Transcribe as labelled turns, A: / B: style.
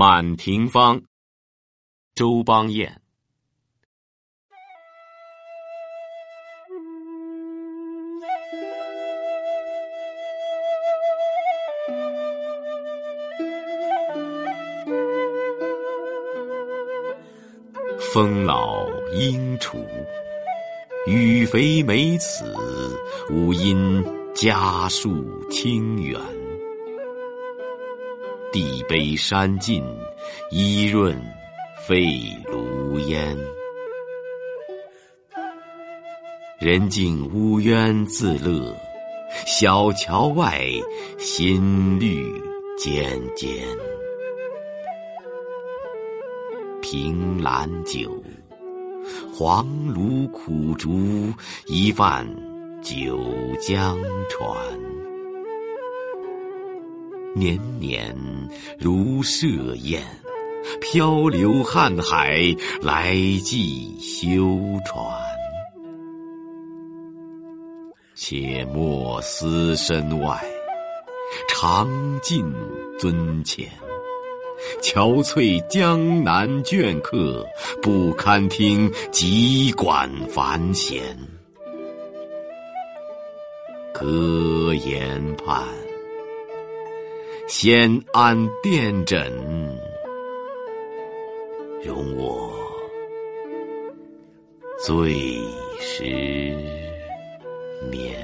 A: 满庭芳，周邦彦。风老鹰雏，雨肥梅子，无因家树清远。地卑山尽，衣润沸炉烟。人静屋渊自乐，小桥外，新绿尖尖。凭栏酒，黄芦苦竹，一泛九江船。年年如设宴，漂流瀚海，来寄修船。且莫思身外，常尽樽前。憔悴江南倦客，不堪听急管繁弦。隔岩畔，先安殿枕，容我醉时眠。